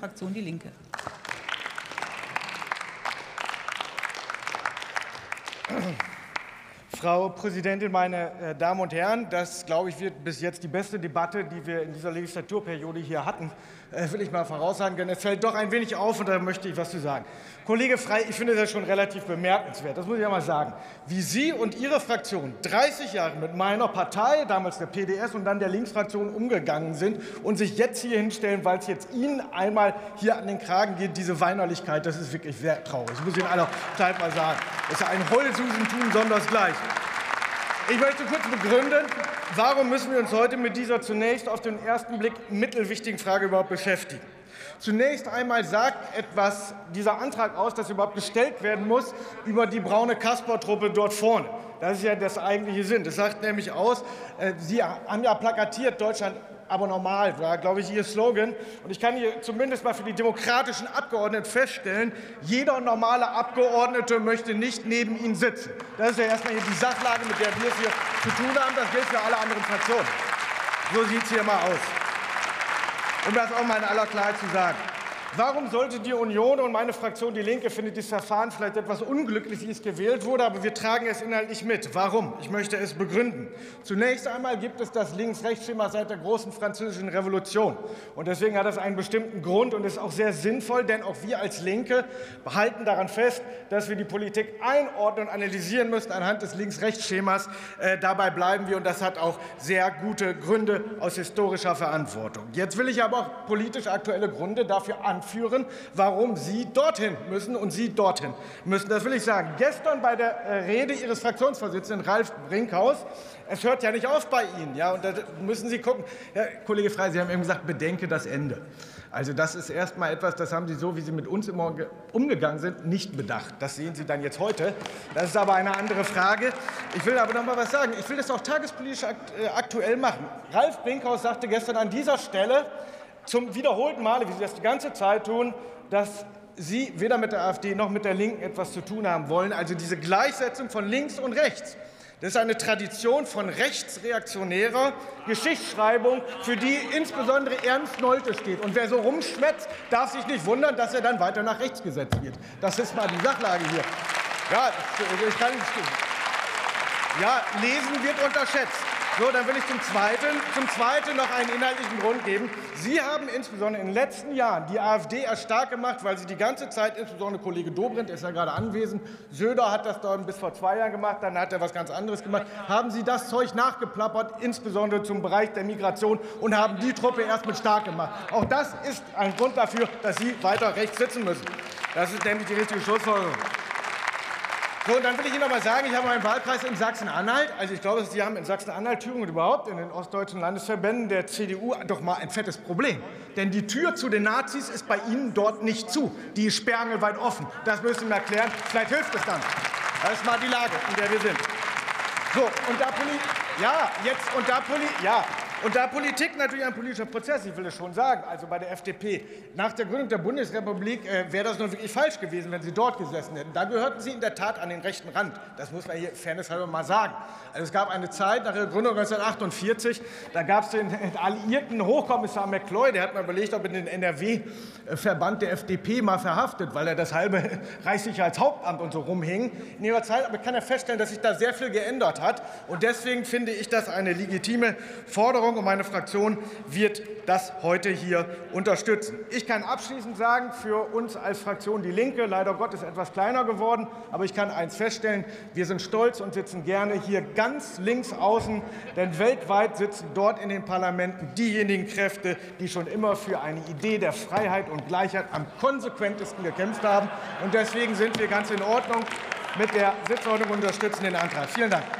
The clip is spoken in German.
Fraktion Die Linke. Frau Präsidentin, meine äh, Damen und Herren! Das, glaube ich, wird bis jetzt die beste Debatte, die wir in dieser Legislaturperiode hier hatten, äh, will ich mal voraussagen, denn es fällt doch ein wenig auf, und da möchte ich was zu sagen. Kollege Frey, ich finde das schon relativ bemerkenswert, das muss ich ja mal sagen, wie Sie und Ihre Fraktion 30 Jahre mit meiner Partei, damals der PDS und dann der Linksfraktion, umgegangen sind und sich jetzt hier hinstellen, weil es jetzt Ihnen einmal hier an den Kragen geht, diese Weinerlichkeit, das ist wirklich sehr traurig. Ich muss Ihnen aller Zeit mal sagen, das ist ein Heulsusentum sondersgleichen. Ich möchte kurz begründen, warum müssen wir uns heute mit dieser zunächst auf den ersten Blick mittelwichtigen Frage überhaupt beschäftigen. Zunächst einmal sagt etwas dieser Antrag aus, dass überhaupt gestellt werden muss über die braune Kasper-Truppe dort vorne. Das ist ja das eigentliche Sinn. Das sagt nämlich aus, äh, Sie haben ja plakatiert, Deutschland aber normal, war, glaube ich, Ihr Slogan. Und ich kann hier zumindest mal für die demokratischen Abgeordneten feststellen, jeder normale Abgeordnete möchte nicht neben Ihnen sitzen. Das ist ja erstmal hier die Sachlage, mit der wir es hier zu tun haben. Das gilt für alle anderen Fraktionen. So sieht es hier mal aus. Um das auch mal in aller Klarheit zu sagen. Warum sollte die Union und meine Fraktion Die Linke findet dieses Verfahren vielleicht etwas unglücklich, wie es gewählt wurde, aber wir tragen es inhaltlich mit. Warum? Ich möchte es begründen. Zunächst einmal gibt es das Links-Rechts-Schema seit der großen französischen Revolution. Und deswegen hat das einen bestimmten Grund und ist auch sehr sinnvoll, denn auch wir als Linke behalten daran fest, dass wir die Politik einordnen und analysieren müssen anhand des Links-Rechts-Schemas. Äh, dabei bleiben wir und das hat auch sehr gute Gründe aus historischer Verantwortung. Jetzt will ich aber auch politisch aktuelle Gründe dafür an anführen, warum Sie dorthin müssen und Sie dorthin müssen. Das will ich sagen. Gestern bei der äh, Rede Ihres Fraktionsvorsitzenden Ralf Brinkhaus, es hört ja nicht auf bei Ihnen, ja, und da müssen Sie gucken. Herr Kollege Frey, Sie haben eben gesagt, bedenke das Ende. Also das ist erst mal etwas, das haben Sie so, wie Sie mit uns immer umgegangen sind, nicht bedacht. Das sehen Sie dann jetzt heute. Das ist aber eine andere Frage. Ich will aber noch mal was sagen. Ich will das auch tagespolitisch äh, aktuell machen. Ralf Brinkhaus sagte gestern an dieser Stelle, zum wiederholten Male, wie Sie das die ganze Zeit tun, dass Sie weder mit der AfD noch mit der Linken etwas zu tun haben wollen. Also diese Gleichsetzung von links und rechts. Das ist eine Tradition von rechtsreaktionärer Geschichtsschreibung, für die insbesondere Ernst Nolte steht. Und wer so rumschwätzt, darf sich nicht wundern, dass er dann weiter nach rechts gesetzt wird. Das ist mal die Sachlage hier. Ja, ich kann, ja lesen wird unterschätzt. So, dann will ich zum Zweiten, zum Zweiten noch einen inhaltlichen Grund geben. Sie haben insbesondere in den letzten Jahren die AfD erst stark gemacht, weil Sie die ganze Zeit, insbesondere Kollege Dobrindt ist ja gerade anwesend, Söder hat das dann bis vor zwei Jahren gemacht, dann hat er was ganz anderes gemacht, haben Sie das Zeug nachgeplappert, insbesondere zum Bereich der Migration und haben die Truppe erst mit stark gemacht. Auch das ist ein Grund dafür, dass Sie weiter rechts sitzen müssen. Das ist nämlich die richtige Schlussfolgerung. So, und dann will ich Ihnen noch sagen, ich habe meinen Wahlkreis in Sachsen-Anhalt. Also ich glaube, Sie haben in Sachsen-Anhalt, Thüringen und überhaupt in den ostdeutschen Landesverbänden der CDU doch mal ein fettes Problem. Denn die Tür zu den Nazis ist bei Ihnen dort nicht zu. Die ist sperrangelweit offen. Das müssen Sie mir erklären. Vielleicht hilft es dann. Das ist mal die Lage, in der wir sind. So, und da Poli ja, jetzt und da Poli ja, und da Politik natürlich ein politischer Prozess, ich will es schon sagen, also bei der FDP, nach der Gründung der Bundesrepublik äh, wäre das nun wirklich falsch gewesen, wenn Sie dort gesessen hätten. Da gehörten Sie in der Tat an den rechten Rand. Das muss man hier fairnesshalber mal sagen. Also es gab eine Zeit nach Ihrer Gründung 1948, da gab es den alliierten Hochkommissar McCloy, der hat mal überlegt, ob er den NRW-Verband der FDP mal verhaftet, weil er das halbe Reichssicherheitshauptamt und so rumhing. In ihrer Zeit aber kann er feststellen, dass sich da sehr viel geändert hat. Und deswegen finde ich das eine legitime Forderung Forderung, und meine Fraktion wird das heute hier unterstützen. Ich kann abschließend sagen, für uns als Fraktion Die Linke, leider Gottes etwas kleiner geworden, aber ich kann eins feststellen, wir sind stolz und sitzen gerne hier ganz links außen, denn weltweit sitzen dort in den Parlamenten diejenigen Kräfte, die schon immer für eine Idee der Freiheit und Gleichheit am konsequentesten gekämpft haben. Und deswegen sind wir ganz in Ordnung mit der Sitzordnung und unterstützen den Antrag. Vielen Dank.